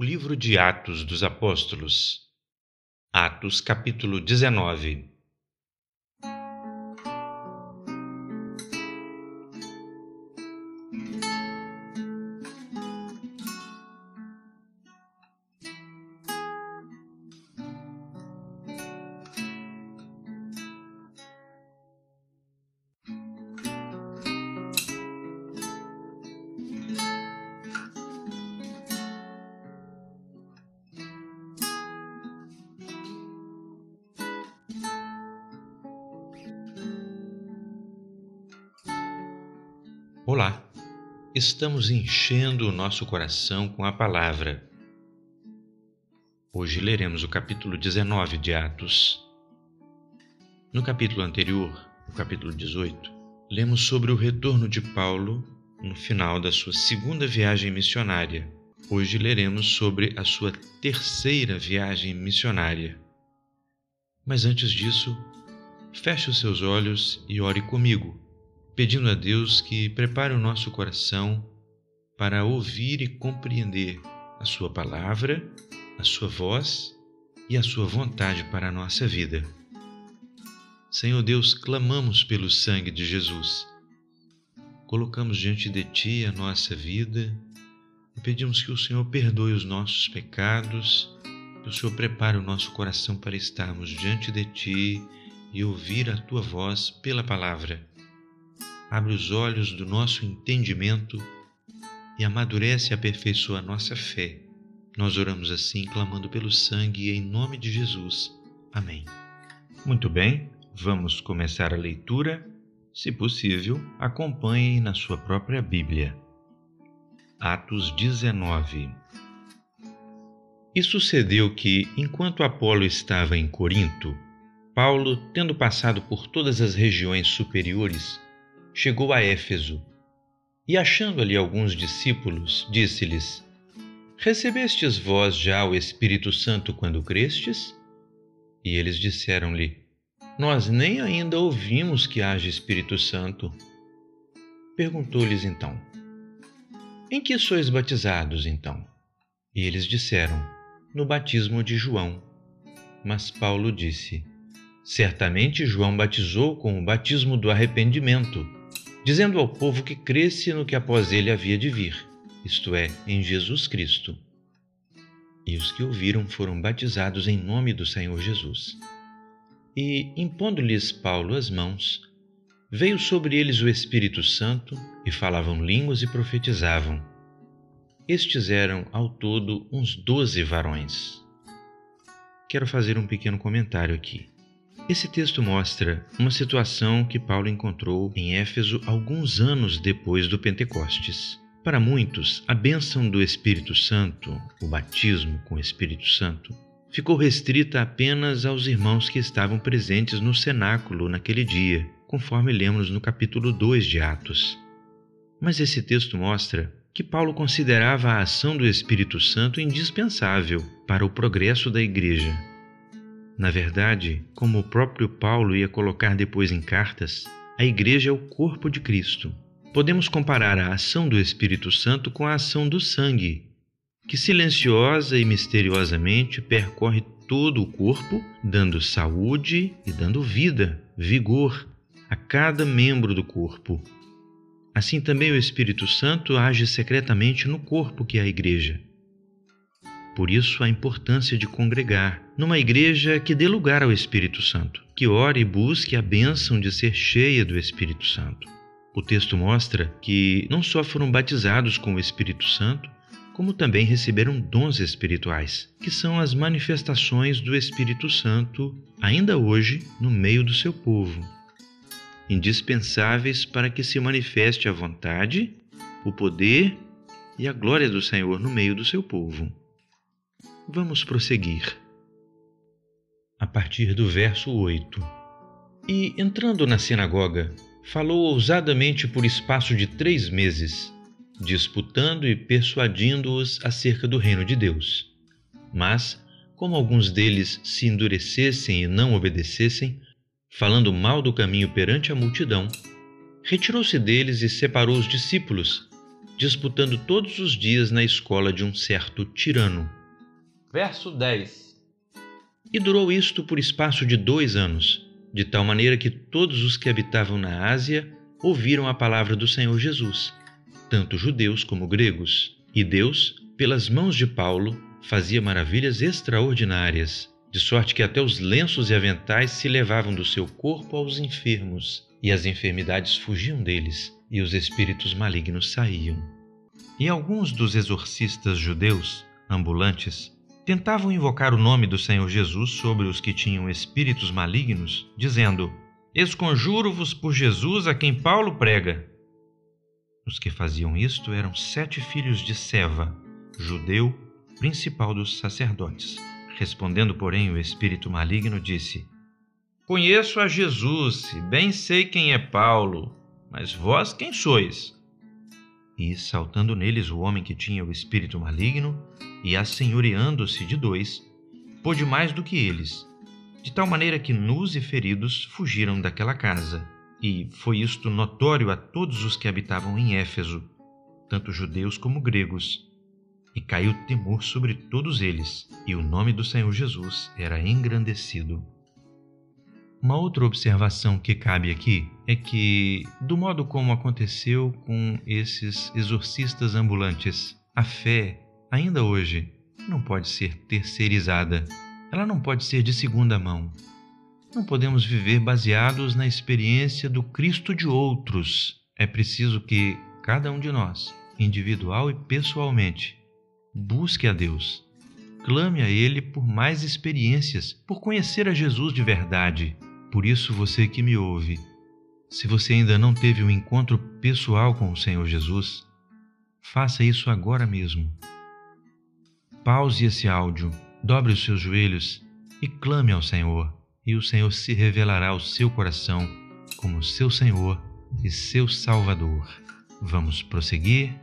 O livro de Atos dos Apóstolos. Atos, capítulo 19. Olá, estamos enchendo o nosso coração com a palavra. Hoje leremos o capítulo 19 de Atos. No capítulo anterior, o capítulo 18, lemos sobre o retorno de Paulo no final da sua segunda viagem missionária. Hoje leremos sobre a sua terceira viagem missionária. Mas antes disso, feche os seus olhos e ore comigo pedindo a Deus que prepare o nosso coração para ouvir e compreender a Sua palavra, a Sua voz e a Sua vontade para a nossa vida. Senhor Deus, clamamos pelo sangue de Jesus. Colocamos diante de Ti a nossa vida e pedimos que o Senhor perdoe os nossos pecados, que o Senhor prepare o nosso coração para estarmos diante de Ti e ouvir a Tua voz pela palavra abre os olhos do nosso entendimento e amadurece e aperfeiçoa a nossa fé. Nós oramos assim, clamando pelo sangue em nome de Jesus. Amém. Muito bem, vamos começar a leitura. Se possível, acompanhem na sua própria Bíblia. Atos 19 E sucedeu que, enquanto Apolo estava em Corinto, Paulo, tendo passado por todas as regiões superiores, chegou a Éfeso e, achando ali alguns discípulos, disse-lhes: Recebestes vós já o Espírito Santo quando crestes? E eles disseram-lhe: Nós nem ainda ouvimos que haja Espírito Santo. Perguntou-lhes então: Em que sois batizados então? E eles disseram: No batismo de João. Mas Paulo disse: Certamente João batizou com o batismo do arrependimento dizendo ao povo que cresce no que após ele havia de vir, isto é, em Jesus Cristo. E os que ouviram foram batizados em nome do Senhor Jesus. E, impondo-lhes Paulo as mãos, veio sobre eles o Espírito Santo e falavam línguas e profetizavam. Estes eram, ao todo, uns doze varões. Quero fazer um pequeno comentário aqui. Esse texto mostra uma situação que Paulo encontrou em Éfeso alguns anos depois do Pentecostes. Para muitos, a bênção do Espírito Santo, o batismo com o Espírito Santo, ficou restrita apenas aos irmãos que estavam presentes no cenáculo naquele dia, conforme lemos no capítulo 2 de Atos. Mas esse texto mostra que Paulo considerava a ação do Espírito Santo indispensável para o progresso da igreja na verdade, como o próprio Paulo ia colocar depois em cartas, a Igreja é o corpo de Cristo. Podemos comparar a ação do Espírito Santo com a ação do sangue, que silenciosa e misteriosamente percorre todo o corpo, dando saúde e dando vida, vigor a cada membro do corpo. Assim também o Espírito Santo age secretamente no corpo que é a Igreja por isso, a importância de congregar numa igreja que dê lugar ao Espírito Santo, que ore e busque a bênção de ser cheia do Espírito Santo. O texto mostra que não só foram batizados com o Espírito Santo, como também receberam dons espirituais, que são as manifestações do Espírito Santo ainda hoje no meio do seu povo, indispensáveis para que se manifeste a vontade, o poder e a glória do Senhor no meio do seu povo. Vamos prosseguir. A partir do verso 8. E, entrando na sinagoga, falou ousadamente por espaço de três meses, disputando e persuadindo-os acerca do reino de Deus. Mas, como alguns deles se endurecessem e não obedecessem, falando mal do caminho perante a multidão, retirou-se deles e separou os discípulos, disputando todos os dias na escola de um certo tirano. Verso 10 E durou isto por espaço de dois anos, de tal maneira que todos os que habitavam na Ásia ouviram a palavra do Senhor Jesus, tanto judeus como gregos. E Deus, pelas mãos de Paulo, fazia maravilhas extraordinárias, de sorte que até os lenços e aventais se levavam do seu corpo aos enfermos, e as enfermidades fugiam deles, e os espíritos malignos saíam. E alguns dos exorcistas judeus, ambulantes, tentavam invocar o nome do Senhor Jesus sobre os que tinham espíritos malignos, dizendo: Esconjuro-vos por Jesus a quem Paulo prega. Os que faziam isto eram sete filhos de Seva, judeu, principal dos sacerdotes. Respondendo, porém, o espírito maligno disse: Conheço a Jesus e bem sei quem é Paulo, mas vós quem sois? E, saltando neles o homem que tinha o espírito maligno, e assenhoreando-se de dois, pôde mais do que eles, de tal maneira que nus e feridos fugiram daquela casa. E foi isto notório a todos os que habitavam em Éfeso, tanto judeus como gregos. E caiu temor sobre todos eles, e o nome do Senhor Jesus era engrandecido. Uma outra observação que cabe aqui é que, do modo como aconteceu com esses exorcistas ambulantes, a fé, ainda hoje, não pode ser terceirizada. Ela não pode ser de segunda mão. Não podemos viver baseados na experiência do Cristo de outros. É preciso que cada um de nós, individual e pessoalmente, busque a Deus. Clame a Ele por mais experiências, por conhecer a Jesus de verdade. Por isso, você que me ouve, se você ainda não teve um encontro pessoal com o Senhor Jesus, faça isso agora mesmo. Pause esse áudio, dobre os seus joelhos e clame ao Senhor e o Senhor se revelará ao seu coração como seu Senhor e seu Salvador. Vamos prosseguir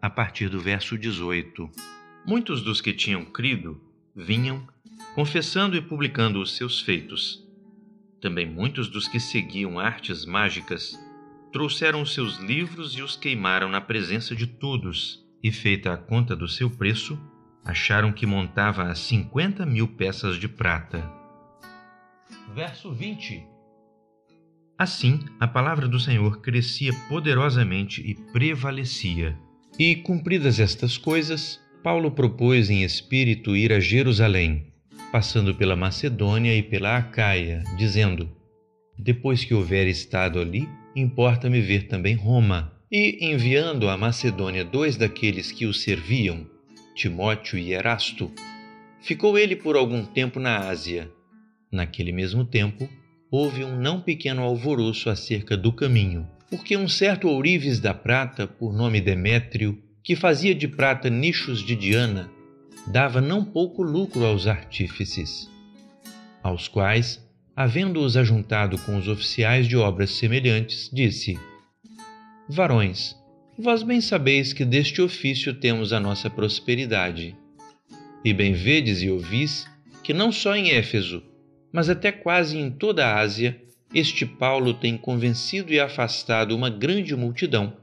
a partir do verso 18. Muitos dos que tinham crido vinham, confessando e publicando os seus feitos. Também muitos dos que seguiam artes mágicas trouxeram os seus livros e os queimaram na presença de todos, e, feita a conta do seu preço, acharam que montava a cinquenta mil peças de prata verso 20. Assim, a palavra do Senhor crescia poderosamente e prevalecia. E, cumpridas estas coisas, Paulo propôs em espírito ir a Jerusalém, passando pela Macedônia e pela Acaia, dizendo: Depois que houver estado ali, importa-me ver também Roma. E, enviando à Macedônia dois daqueles que o serviam, Timóteo e Erasto, ficou ele por algum tempo na Ásia. Naquele mesmo tempo, houve um não pequeno alvoroço acerca do caminho, porque um certo ourives da prata, por nome Demétrio, que fazia de prata nichos de Diana, dava não pouco lucro aos artífices, aos quais, havendo-os ajuntado com os oficiais de obras semelhantes, disse: Varões, vós bem sabeis que deste ofício temos a nossa prosperidade. E bem vedes e ouvis que não só em Éfeso, mas até quase em toda a Ásia, este Paulo tem convencido e afastado uma grande multidão,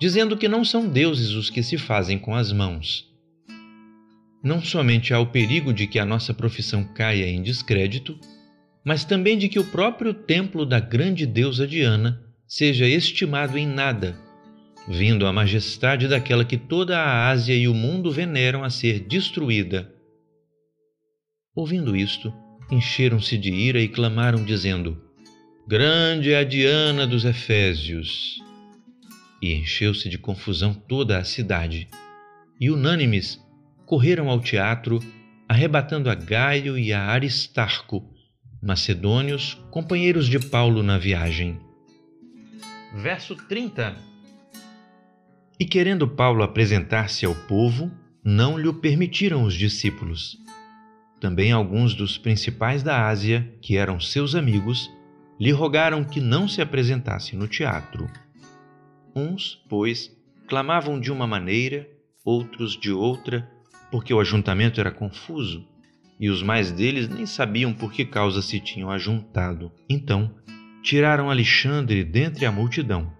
dizendo que não são deuses os que se fazem com as mãos. Não somente há o perigo de que a nossa profissão caia em descrédito, mas também de que o próprio templo da grande deusa Diana seja estimado em nada, vindo a majestade daquela que toda a Ásia e o mundo veneram a ser destruída. Ouvindo isto, encheram-se de ira e clamaram, dizendo: Grande é a Diana dos Efésios! E encheu-se de confusão toda a cidade. E unânimes correram ao teatro, arrebatando a Gaio e a Aristarco, macedônios, companheiros de Paulo na viagem. Verso 30 E querendo Paulo apresentar-se ao povo, não lhe permitiram os discípulos também alguns dos principais da Ásia, que eram seus amigos, lhe rogaram que não se apresentasse no teatro. Uns, pois, clamavam de uma maneira, outros de outra, porque o ajuntamento era confuso, e os mais deles nem sabiam por que causa se tinham ajuntado. Então, tiraram Alexandre dentre a multidão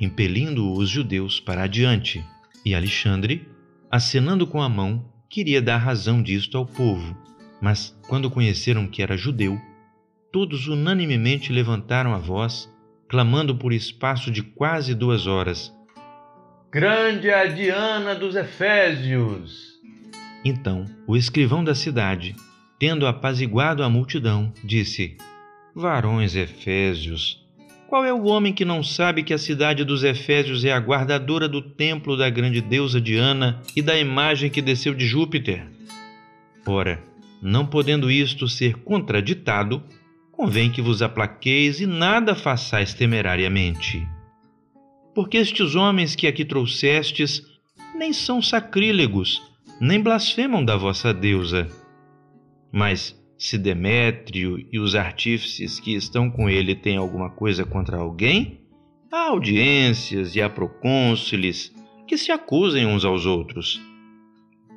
impelindo os judeus para adiante, e Alexandre, acenando com a mão, queria dar razão disto ao povo. Mas, quando conheceram que era judeu, todos unanimemente levantaram a voz, clamando por espaço de quase duas horas: Grande é a Diana dos Efésios! Então, o escrivão da cidade, tendo apaziguado a multidão, disse: Varões Efésios, qual é o homem que não sabe que a cidade dos Efésios é a guardadora do templo da grande deusa Diana e da imagem que desceu de Júpiter? Ora, não podendo isto ser contraditado, convém que vos aplaqueis e nada façais temerariamente. Porque estes homens que aqui trouxestes nem são sacrílegos, nem blasfemam da vossa deusa. Mas se Demétrio e os artífices que estão com ele têm alguma coisa contra alguém, há audiências e há procônsules que se acusem uns aos outros.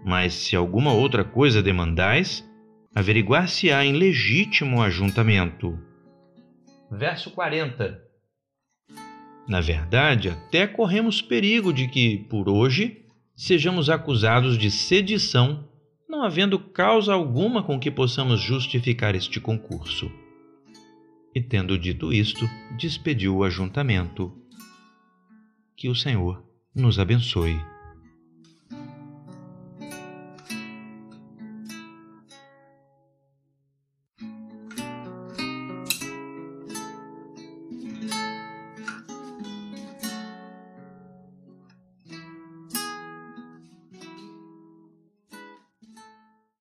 Mas se alguma outra coisa demandais, averiguar-se-á em legítimo ajuntamento. Verso 40 Na verdade, até corremos perigo de que, por hoje, sejamos acusados de sedição não havendo causa alguma com que possamos justificar este concurso. E tendo dito isto, despediu o ajuntamento. Que o Senhor nos abençoe.